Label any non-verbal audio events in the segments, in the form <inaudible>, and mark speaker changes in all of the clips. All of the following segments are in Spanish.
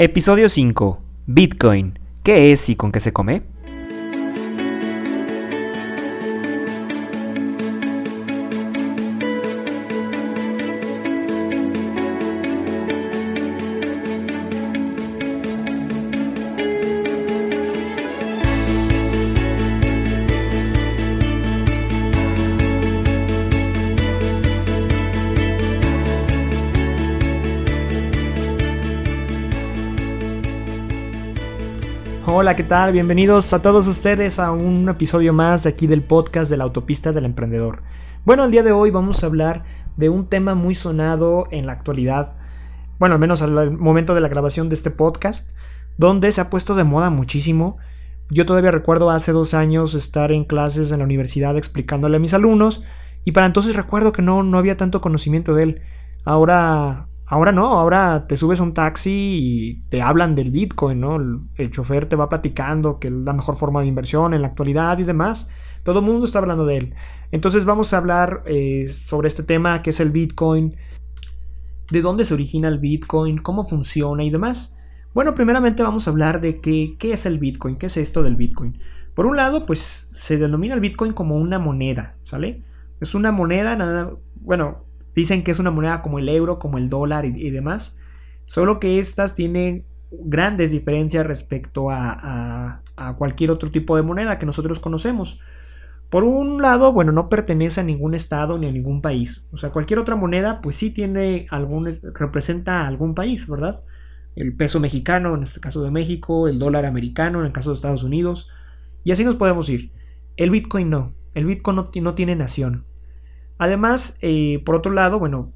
Speaker 1: Episodio 5. Bitcoin. ¿Qué es y con qué se come? Hola, ¿qué tal? Bienvenidos a todos ustedes a un episodio más aquí del podcast de la autopista del emprendedor. Bueno, el día de hoy vamos a hablar de un tema muy sonado en la actualidad, bueno, al menos al momento de la grabación de este podcast, donde se ha puesto de moda muchísimo. Yo todavía recuerdo hace dos años estar en clases en la universidad explicándole a mis alumnos y para entonces recuerdo que no, no había tanto conocimiento de él. Ahora Ahora no, ahora te subes a un taxi y te hablan del Bitcoin, ¿no? El, chofer te va platicando que es la mejor forma de inversión en la actualidad y demás. Todo el mundo está hablando de él. Entonces vamos a hablar eh, sobre este tema que es el Bitcoin, de dónde se origina el Bitcoin, cómo funciona y demás. Bueno, primeramente vamos a hablar de qué, qué es el Bitcoin, qué es esto del Bitcoin. Por un lado, pues se denomina el Bitcoin como una moneda, ¿sale? Es una moneda, nada, bueno, Dicen que es una moneda como el euro, como el dólar y, demás. Solo que estas tienen grandes diferencias respecto a, cualquier otro tipo de moneda que nosotros conocemos. Por un lado, bueno, no pertenece a ningún estado ni a ningún país. O sea, cualquier otra moneda, pues sí tiene algún, representa a algún país, ¿verdad? El peso mexicano, en este caso de México, el dólar americano, en el caso de Estados Unidos. Y así nos podemos ir. El Bitcoin no. El Bitcoin no tiene nación. Además, eh, por otro lado, bueno,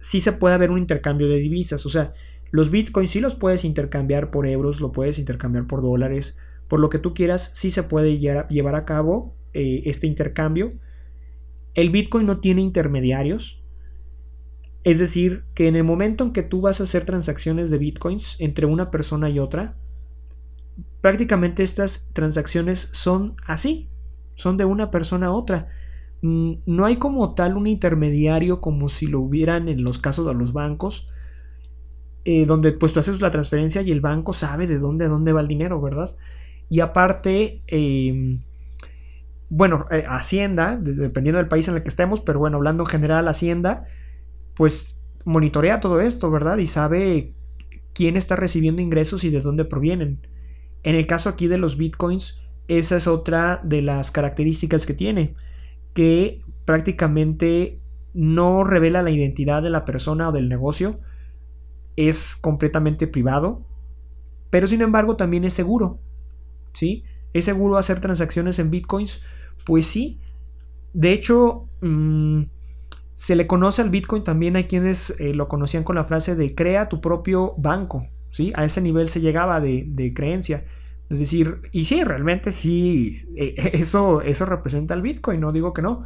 Speaker 1: sí se puede haber un intercambio de divisas. O sea, los bitcoins sí los puedes intercambiar por euros, lo puedes intercambiar por dólares, por lo que tú quieras, sí se puede llevar a cabo eh, este intercambio. El bitcoin no tiene intermediarios. Es decir, que en el momento en que tú vas a hacer transacciones de bitcoins entre una persona y otra, prácticamente estas transacciones son así, son de una persona a otra. Mm, no hay como tal un intermediario como si lo hubieran en los casos de los bancos, eh, donde pues tú haces la transferencia y el banco sabe de dónde dónde va el dinero, ¿verdad? Y aparte, em, bueno, eh, Hacienda, dependiendo del país en el que estemos, pero bueno, hablando en general, Hacienda, pues monitorea todo esto, ¿verdad? Y sabe quién está recibiendo ingresos y de dónde provienen. En el caso aquí de los bitcoins, esa es otra de las características que tiene que prácticamente no revela la identidad de la persona o del negocio, es completamente privado, pero sin embargo también es seguro, ¿sí? ¿Es seguro hacer transacciones en bitcoins? Pues sí. De hecho, mm, se le conoce al bitcoin también a quienes eh, lo conocían con la frase de crea tu propio banco, ¿sí? A ese nivel se llegaba de, de creencia. Es decir, y sí, realmente sí, eh, eso, eso representa el Bitcoin, no digo que no.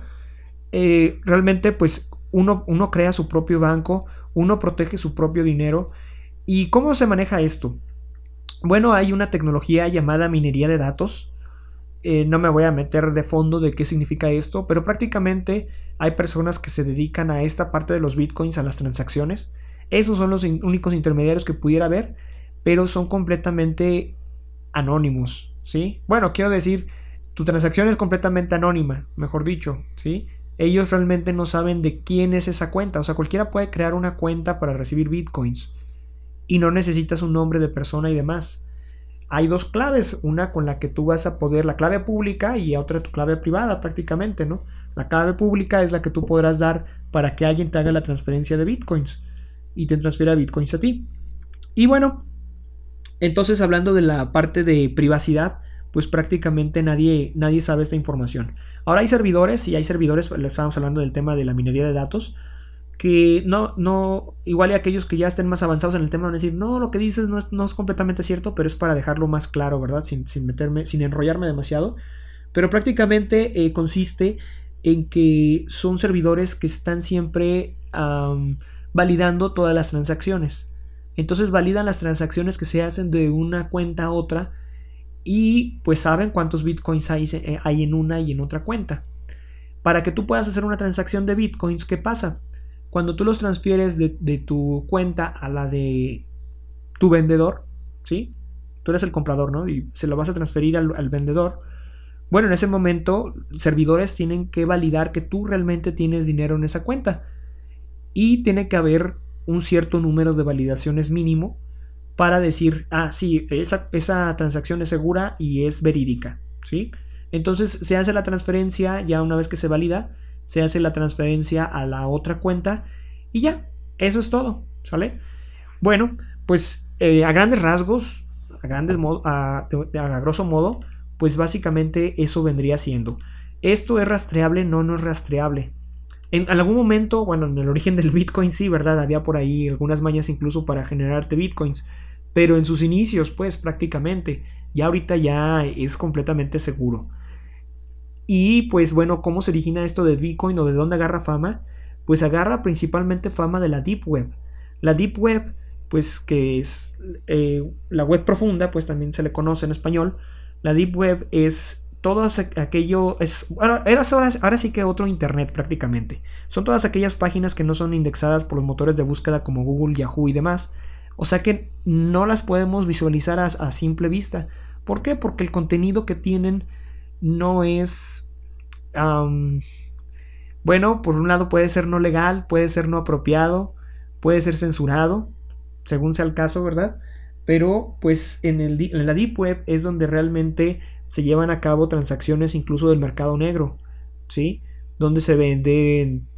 Speaker 1: Eh, realmente, pues uno, uno crea su propio banco, uno protege su propio dinero. ¿Y cómo se maneja esto? Bueno, hay una tecnología llamada minería de datos. Eh, no me voy a meter de fondo de qué significa esto, pero prácticamente hay personas que se dedican a esta parte de los bitcoins, a las transacciones. Esos son los únicos intermediarios que pudiera haber, pero son completamente anónimos, ¿sí? Bueno, quiero decir, tu transacción es completamente anónima, mejor dicho, ¿sí? Ellos realmente no saben de quién es esa cuenta, o sea, cualquiera puede crear una cuenta para recibir bitcoins y no necesitas un nombre de persona y demás. Hay dos claves, una con la que tú vas a poder, la clave pública y otra tu clave privada prácticamente, ¿no? La clave pública es la que tú podrás dar para que alguien te haga la transferencia de bitcoins y te transfiera bitcoins a ti. Y bueno, entonces, hablando de la parte de privacidad, pues prácticamente nadie, nadie sabe esta información. Ahora hay servidores, y hay servidores, le estamos hablando del tema de la minería de datos, que no, no, igual y aquellos que ya estén más avanzados en el tema van a decir, no, lo que dices no es, no es completamente cierto, pero es para dejarlo más claro, ¿verdad? Sin, meterme, sin enrollarme demasiado. Pero prácticamente eh, consiste en que son servidores que están siempre validando todas las transacciones. Entonces validan las transacciones que se hacen de una cuenta a otra y pues saben cuántos bitcoins hay, eh, hay en una y en otra cuenta. Para que tú puedas hacer una transacción de bitcoins, ¿qué pasa? Cuando tú los transfieres de, tu cuenta a la de tu vendedor, ¿sí? Tú eres el comprador, ¿no? Y se lo vas a transferir al, al vendedor. Bueno, en ese momento, servidores tienen que validar que tú realmente tienes dinero en esa cuenta. Y tiene que haber un cierto número de validaciones mínimo para decir, ah, sí, esa, esa transacción es segura y es verídica, ¿sí? Entonces se hace la transferencia, ya una vez que se valida, se hace la transferencia a la otra cuenta y ya, eso es todo, ¿sale? Bueno, pues eh, a grandes rasgos, a, grandes a, a grosso modo, pues básicamente eso vendría siendo. ¿Esto es rastreable? No, no es rastreable. En algún momento, bueno, en el origen del Bitcoin sí, ¿verdad? Había por ahí algunas mañas incluso para generarte Bitcoins. Pero en sus inicios, pues prácticamente, ya ahorita ya es completamente seguro. Y pues bueno, ¿cómo se origina esto de Bitcoin o de dónde agarra fama? Pues agarra principalmente fama de la Deep Web. La Deep Web, pues que es eh, la web profunda, pues también se le conoce en español. La Deep Web es todo aquello es ahora, ahora, sí que otro internet prácticamente. Son todas aquellas páginas que no son indexadas por los motores de búsqueda como Google, Yahoo y demás. O sea que no las podemos visualizar a, simple vista. ¿Por qué? Porque el contenido que tienen no es... bueno, por un lado puede ser no legal, puede ser no apropiado, puede ser censurado, según sea el caso, ¿verdad? Pero pues en, el, en la Deep Web es donde realmente se llevan a cabo transacciones incluso del mercado negro, ¿sí? Donde se venden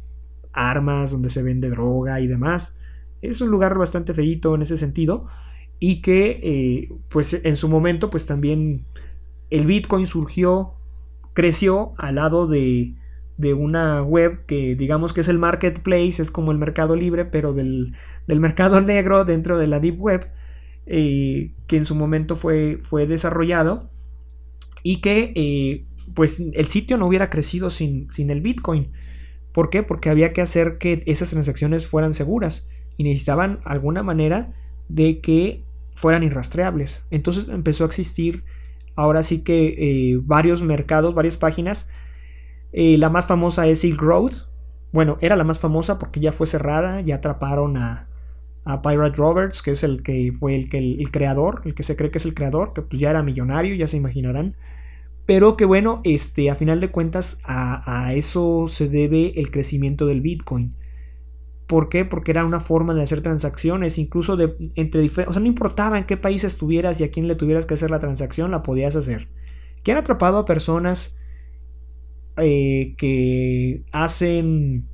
Speaker 1: armas, donde se vende droga y demás. Es un lugar bastante feito en ese sentido y que eh, pues en su momento pues también el Bitcoin surgió, creció al lado de, de una web que digamos que es el marketplace, es como el mercado libre, pero del, del mercado negro dentro de la Deep Web, eh, que en su momento fue, fue desarrollado y que eh, pues el sitio no hubiera crecido sin, sin el Bitcoin. ¿Por qué? Porque había que hacer que esas transacciones fueran seguras y necesitaban alguna manera de que fueran irrastreables. Entonces empezó a existir ahora sí que eh, varios mercados, varias páginas. Eh, la más famosa es Silk Road. Bueno, era la más famosa porque ya fue cerrada, ya atraparon a, a Pirate Roberts, que es el que fue el, que, el, creador, el que se cree que es el creador, que pues ya era millonario, ya se imaginarán. Pero que bueno, este, a final de cuentas a, eso se debe el crecimiento del Bitcoin. ¿Por qué? Porque era una forma de hacer transacciones, incluso de entre diferentes, o sea, no importaba en qué país estuvieras y a quién le tuvieras que hacer la transacción, la podías hacer. Que han atrapado a personas eh, que hacen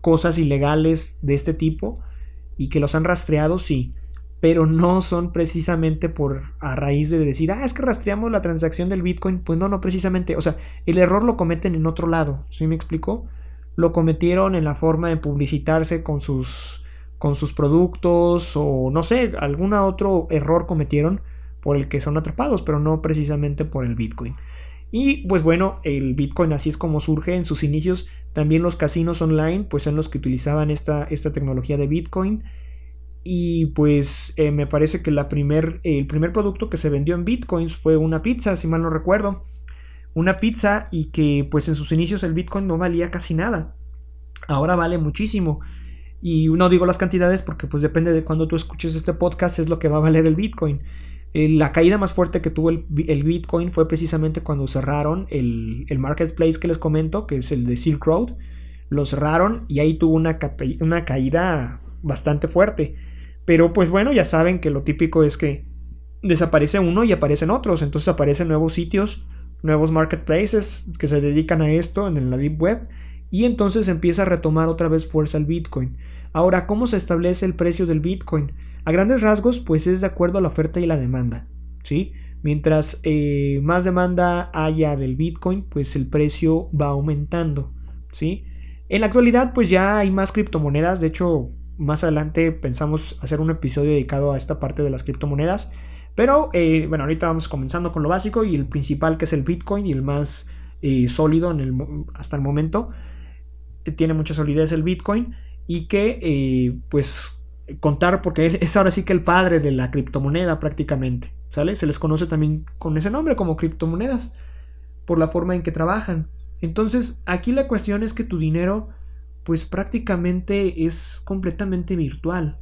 Speaker 1: cosas ilegales de este tipo y que los han rastreado, sí, pero no son precisamente por a raíz de decir, ah, es que rastreamos la transacción del Bitcoin, pues no, no precisamente, o sea, el error lo cometen en otro lado, ¿sí me explico? Lo cometieron en la forma de publicitarse con sus con sus productos o no sé, algún otro error cometieron por el que son atrapados, pero no precisamente por el Bitcoin. Y pues bueno, el Bitcoin así es como surge en sus inicios también los casinos online, pues son los que utilizaban esta, esta tecnología de Bitcoin. Y pues eh, me parece que primer, el primer producto que se vendió en Bitcoins fue una pizza, si mal no recuerdo. Una pizza y que pues en sus inicios el Bitcoin no valía casi nada. Ahora vale muchísimo. Y no digo las cantidades porque pues depende de cuando tú escuches este podcast es lo que va a valer el Bitcoin. Eh, la caída más fuerte que tuvo el, Bitcoin fue precisamente cuando cerraron el, marketplace que les comento, que es el de Silk Road. Lo cerraron y ahí tuvo una, una caída bastante fuerte. Pero pues bueno, ya saben que lo típico es que desaparece uno y aparecen otros. Entonces aparecen nuevos sitios, nuevos marketplaces que se dedican a esto en la Deep Web. Y entonces empieza a retomar otra vez fuerza el Bitcoin. Ahora, ¿cómo se establece el precio del Bitcoin? A grandes rasgos, pues es de acuerdo a la oferta y la demanda, ¿sí? Mientras eh, más demanda haya del Bitcoin, pues el precio va aumentando, ¿sí? En la actualidad, pues ya hay más criptomonedas, de hecho, más adelante pensamos hacer un episodio dedicado a esta parte de las criptomonedas, pero eh, bueno, ahorita vamos comenzando con lo básico y el principal que es el Bitcoin y el más eh, sólido hasta el momento, tiene mucha solidez el Bitcoin y que pues contar porque es, ahora sí que el padre de la criptomoneda prácticamente, ¿sale? Se les conoce también con ese nombre como criptomonedas por la forma en que trabajan. Entonces, aquí la cuestión es que tu dinero pues prácticamente es completamente virtual,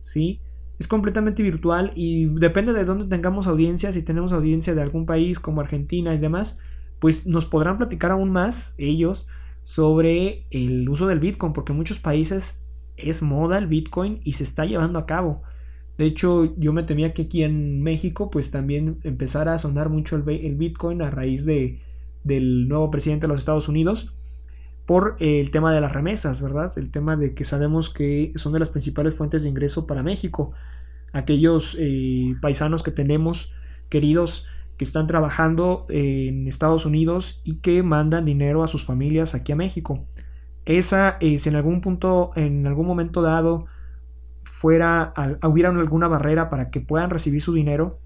Speaker 1: ¿sí? es completamente virtual y depende de dónde tengamos audiencia, si tenemos audiencia de algún país como Argentina y demás, pues nos podrán platicar aún más ellos sobre el uso del Bitcoin, porque en muchos países es moda el Bitcoin y se está llevando a cabo. De hecho, yo me temía que aquí en México pues también empezara a sonar mucho el, Bitcoin a raíz de, del nuevo presidente de los Estados Unidos por el tema de las remesas, ¿verdad? El tema de que sabemos que son de las principales fuentes de ingreso para México. Aquellos eh, paisanos que tenemos queridos que están trabajando en Estados Unidos y que mandan dinero a sus familias aquí a México. Esa, eh, si en algún punto, en algún momento dado, fuera, hubiera alguna barrera para que puedan recibir su dinero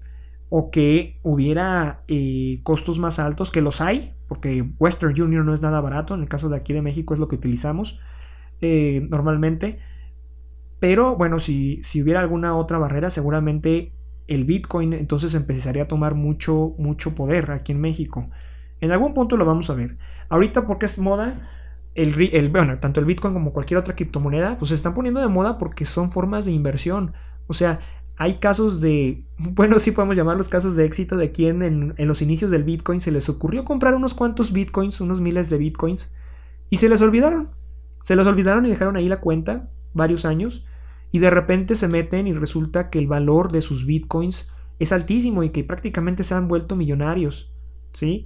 Speaker 1: o que hubiera eh, costos más altos, que los hay, porque Western Union no es nada barato, en el caso de aquí de México es lo que utilizamos eh, normalmente, pero bueno, si, si hubiera alguna otra barrera, seguramente el Bitcoin entonces empezaría a tomar mucho, mucho poder aquí en México. En algún punto lo vamos a ver. Ahorita porque es moda, el, bueno, tanto el Bitcoin como cualquier otra criptomoneda, pues se están poniendo de moda porque son formas de inversión. O sea, hay casos de, bueno, sí podemos llamar los casos de éxito de quien en, en, los inicios del Bitcoin se les ocurrió comprar unos cuantos Bitcoins, unos miles de Bitcoins, y se les olvidaron. Se les olvidaron y dejaron ahí la cuenta varios años, y de repente se meten y resulta que el valor de sus Bitcoins es altísimo y que prácticamente se han vuelto millonarios, ¿sí?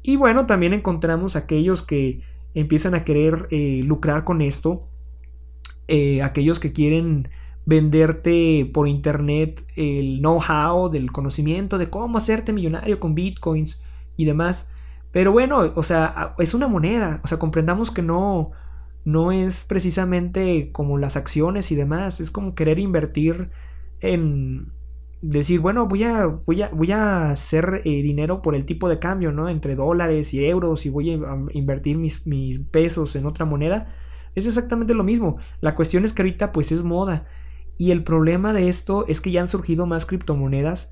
Speaker 1: Y bueno, también encontramos aquellos que empiezan a querer eh, lucrar con esto. Eh, aquellos que quieren venderte por internet el know-how del conocimiento de cómo hacerte millonario con bitcoins y demás. Pero bueno, o sea, es una moneda. O sea, comprendamos que no, no es precisamente como las acciones y demás. Es como querer invertir en, decir, bueno, voy a, voy a, voy a hacer eh, dinero por el tipo de cambio, ¿no? Entre dólares y euros y voy a invertir mis, mis, pesos en otra moneda. Es exactamente lo mismo. La cuestión es que ahorita pues es moda. Y el problema de esto es que ya han surgido más criptomonedas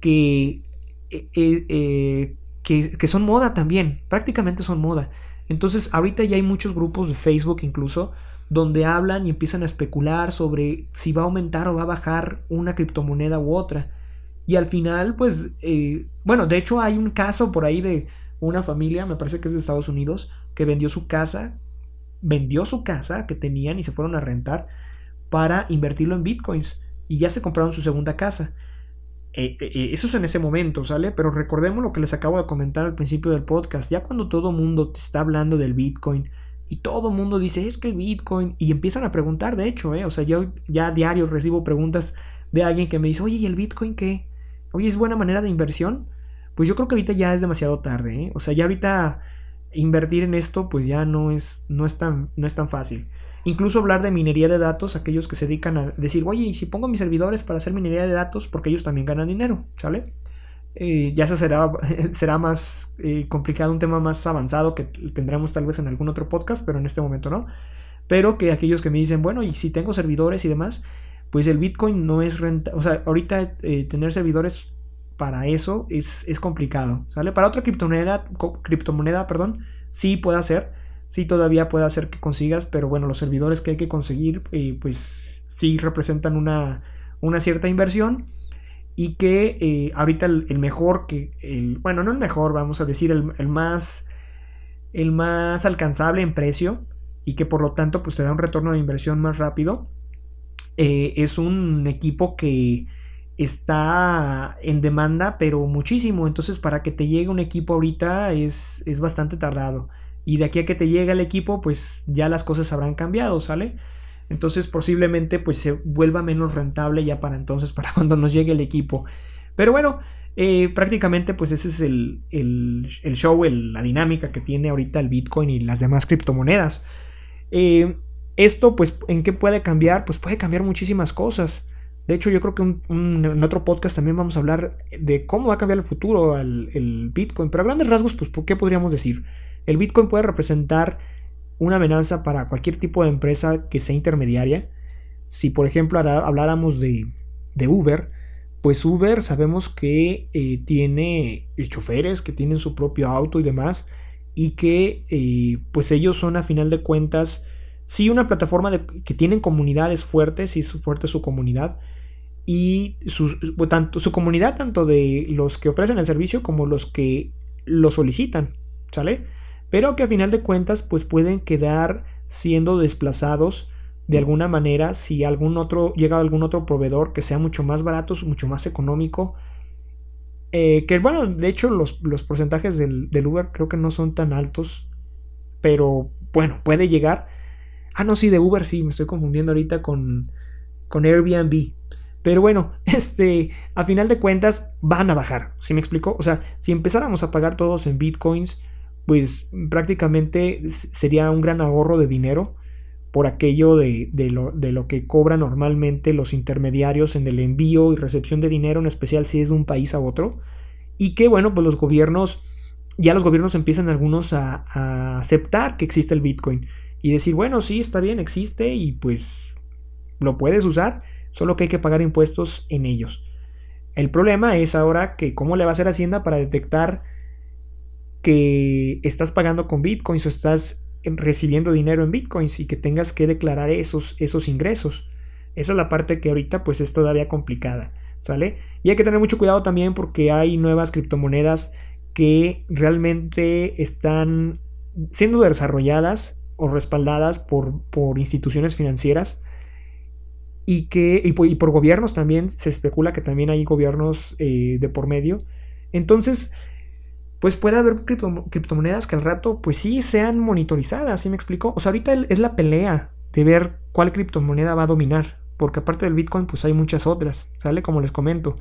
Speaker 1: que, eh, eh, que, que son moda también. Prácticamente son moda. Entonces ahorita ya hay muchos grupos de Facebook incluso donde hablan y empiezan a especular sobre si va a aumentar o va a bajar una criptomoneda u otra. Y al final, pues, eh, bueno, de hecho hay un caso por ahí de una familia, me parece que es de Estados Unidos, que vendió su casa, vendió su casa que tenían y se fueron a rentar para invertirlo en bitcoins y ya se compraron su segunda casa. Eh, eh, eso es en ese momento, ¿sale? Pero recordemos lo que les acabo de comentar al principio del podcast. Ya cuando todo mundo te está hablando del Bitcoin, y todo el mundo dice, es que el Bitcoin, y empiezan a preguntar, de hecho, ¿eh? o sea, yo ya a diario recibo preguntas de alguien que me dice, oye, ¿y el Bitcoin qué? Oye, ¿es buena manera de inversión? Pues yo creo que ahorita ya es demasiado tarde, ¿eh? o sea, ya ahorita invertir en esto, pues ya no es, no es, tan, no es tan fácil. Incluso hablar de minería de datos, aquellos que se dedican a decir, oye, ¿y si pongo mis servidores para hacer minería de datos? Porque ellos también ganan dinero, ¿sale? Eh, ya eso será, <laughs> será más eh, complicado, un tema más avanzado que tendremos tal vez en algún otro podcast, pero en este momento no. Pero que aquellos que me dicen, bueno, y si tengo servidores y demás, pues el Bitcoin no es rentable. O sea, ahorita eh, tener servidores para eso es, es, complicado, ¿sale? Para otra criptomoneda, criptomoneda, perdón, sí puede hacer, sí todavía puede hacer que consigas, pero bueno, los servidores que hay que conseguir, pues sí representan una, una cierta inversión y que eh, ahorita el, mejor que el bueno no el mejor vamos a decir el, más el más alcanzable en precio y que por lo tanto pues te da un retorno de inversión más rápido eh, es un equipo que está en demanda pero muchísimo. Entonces para que te llegue un equipo ahorita es, es bastante tardado y de aquí a que te llegue el equipo pues ya las cosas habrán cambiado sale entonces posiblemente pues se vuelva menos rentable ya para entonces, para <laughs> cuando nos llegue el equipo. Pero bueno, eh, prácticamente pues ese es el, el, show, la dinámica que tiene ahorita el Bitcoin y las demás criptomonedas. Eh, esto pues en qué puede cambiar? Pues puede cambiar muchísimas cosas. De hecho yo creo que en otro podcast también vamos a hablar de cómo va a cambiar el futuro el, el Bitcoin. Pero a grandes rasgos pues ¿qué podríamos decir? El Bitcoin puede representar una amenaza para cualquier tipo de empresa que sea intermediaria. Si por ejemplo habláramos de, Uber, pues Uber sabemos que eh, tiene choferes que tienen su propio auto y demás y que eh, pues ellos son a final de cuentas sí una plataforma que tienen comunidades fuertes y es fuerte su comunidad y su, tanto, su comunidad, tanto de los que ofrecen el servicio como los que lo solicitan, ¿sale? Pero que a final de cuentas pues pueden quedar siendo desplazados de alguna manera si algún otro llega algún otro proveedor que sea mucho más barato, mucho más económico. Eh, que bueno, de hecho los, porcentajes del, del, Uber creo que no son tan altos, pero bueno, puede llegar. Ah, no, sí, de Uber sí, me estoy confundiendo ahorita con, con Airbnb. Pero bueno, <laughs> este, a final de cuentas van a bajar, ¿sí me explico? O sea, si empezáramos a pagar todos en bitcoins, pues prácticamente sería un gran ahorro de dinero por aquello de, lo, de, lo, que cobran normalmente los intermediarios en el envío y recepción de dinero, en especial si es de un país a otro. Y que bueno, pues los gobiernos, ya los gobiernos empiezan algunos a, a aceptar que existe el Bitcoin y decir, bueno, sí, está bien, existe y pues lo puedes usar solo que hay que pagar impuestos en ellos. El problema es ahora que cómo le va a hacer Hacienda para detectar que estás pagando con bitcoins o estás recibiendo dinero en bitcoins y que tengas que declarar esos, esos ingresos. Esa es la parte que ahorita pues es todavía complicada, ¿sale? Y hay que tener mucho cuidado también porque hay nuevas criptomonedas que realmente están siendo desarrolladas o respaldadas por, por instituciones financieras y que y por, gobiernos también se especula que también hay gobiernos eh, de por medio entonces pues puede haber criptomonedas que al rato pues sí sean monitorizadas ¿sí me explico? o sea ahorita es la pelea de ver cuál criptomoneda va a dominar porque aparte del bitcoin pues hay muchas otras sale como les comento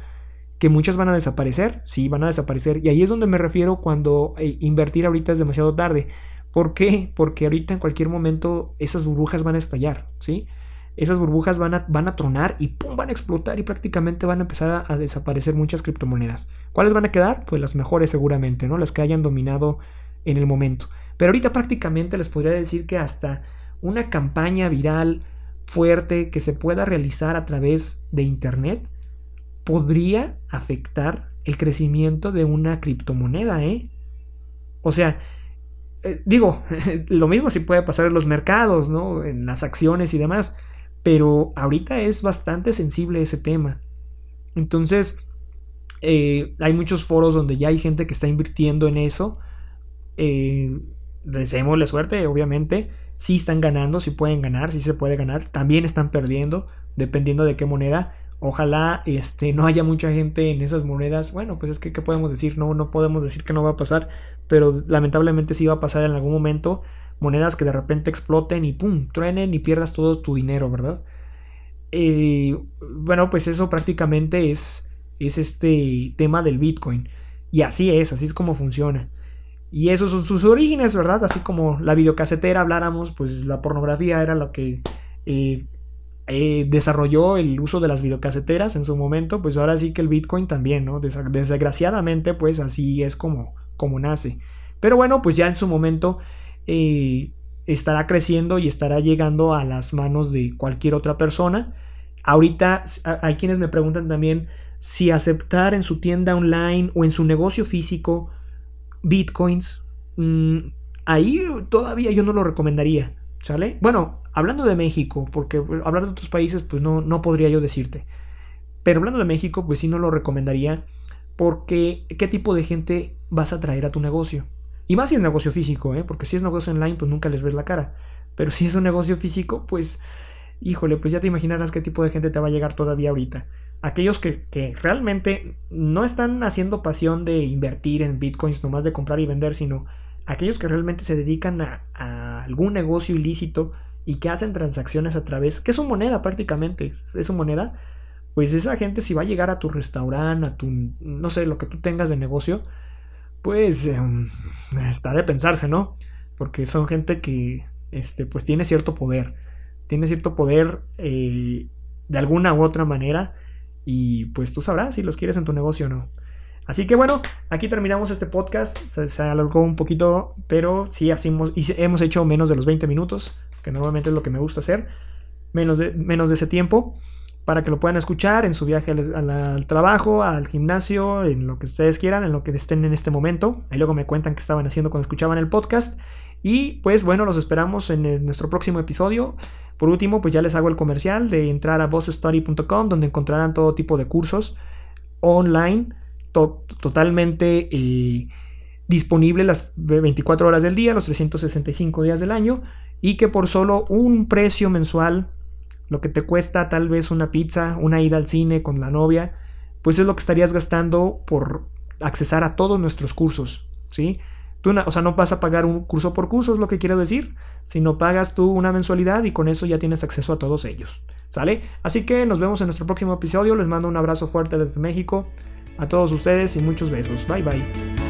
Speaker 1: que muchas van a desaparecer sí van a desaparecer y ahí es donde me refiero cuando eh, invertir ahorita es demasiado tarde ¿por qué? porque ahorita en cualquier momento esas burbujas van a estallar ¿sí? Esas burbujas van a, van a tronar y ¡pum! van a explotar y prácticamente van a empezar a, desaparecer muchas criptomonedas. ¿Cuáles van a quedar? Pues las mejores seguramente, ¿no? Las que hayan dominado en el momento. Pero ahorita prácticamente les podría decir que hasta una campaña viral fuerte que se pueda realizar a través de Internet podría afectar el crecimiento de una criptomoneda, ¿eh? O sea, eh, digo, <laughs> lo mismo si puede pasar en los mercados, ¿no? En las acciones y demás. Pero ahorita es bastante sensible ese tema. Entonces, eh, hay muchos foros donde ya hay gente que está invirtiendo en eso. Eh, deseémosle suerte, obviamente. Si están ganando, si pueden ganar, si se puede ganar. También están perdiendo, dependiendo de qué moneda. Ojalá este, no haya mucha gente en esas monedas. Bueno, pues es que, ¿qué podemos decir? No, no podemos decir que no va a pasar, pero lamentablemente sí va a pasar en algún momento monedas que de repente exploten y pum, truenen y pierdas todo tu dinero, ¿verdad? Eh, bueno, pues eso prácticamente es, es este tema del Bitcoin. Y así es, así es como funciona. Y esos son sus orígenes, ¿verdad? Así como la videocasetera habláramos, pues la pornografía era lo que eh, eh, desarrolló el uso de las videocaseteras en su momento, pues ahora sí que el Bitcoin también, ¿no? Desgraciadamente, pues así es como, como nace. Pero bueno, pues ya en su momento eh, estará creciendo y estará llegando a las manos de cualquier otra persona. Ahorita hay quienes me preguntan también si aceptar en su tienda online o en su negocio físico bitcoins. Mm, ahí todavía yo no lo recomendaría. ¿Sale? Bueno, hablando de México, porque hablar de otros países, pues no, no podría yo decirte. Pero hablando de México, pues sí no lo recomendaría. Porque, ¿qué tipo de gente vas a traer a tu negocio? Y más si es negocio físico, ¿eh? porque si es negocio online, pues nunca les ves la cara. Pero si es un negocio físico, pues, híjole, pues ya te imaginarás qué tipo de gente te va a llegar todavía ahorita. Aquellos que, realmente no están haciendo pasión de invertir en bitcoins, nomás de comprar y vender, sino aquellos que realmente se dedican a, a algún negocio ilícito y que hacen transacciones a través, que es su moneda prácticamente, es su moneda, pues esa gente si va a llegar a tu restaurante, a tu, no sé, lo que tú tengas de negocio, pues em, está de pensarse, ¿no? Porque son gente que, este, pues tiene cierto poder, tiene cierto poder eh, de alguna u otra manera y pues tú sabrás si los quieres en tu negocio o no. Así que bueno, aquí terminamos este podcast. Se, alargó un poquito, pero sí hacemos, y hemos hecho menos de los 20 minutos, que normalmente es lo que me gusta hacer. Menos de, menos de ese tiempo para que lo puedan escuchar en su viaje al, trabajo, al gimnasio, en lo que ustedes quieran, en lo que estén en este momento. Ahí luego me cuentan qué estaban haciendo cuando escuchaban el podcast. Y pues bueno, los esperamos en nuestro próximo episodio. Por último, pues ya les hago el comercial de entrar a bossstudy.com donde encontrarán todo tipo de cursos online totalmente eh, disponible las 24 horas del día, los 365 días del año y que por solo un precio mensual, lo que te cuesta tal vez una pizza, una ida al cine con la novia, pues es lo que estarías gastando por accesar a todos nuestros cursos, ¿sí? Tú, o sea, no vas a pagar un curso por curso, es lo que quiero decir, sino pagas tú una mensualidad y con eso ya tienes acceso a todos ellos, ¿sale? Así que nos vemos en nuestro próximo episodio, les mando un abrazo fuerte desde México, a todos ustedes y muchos besos, bye bye.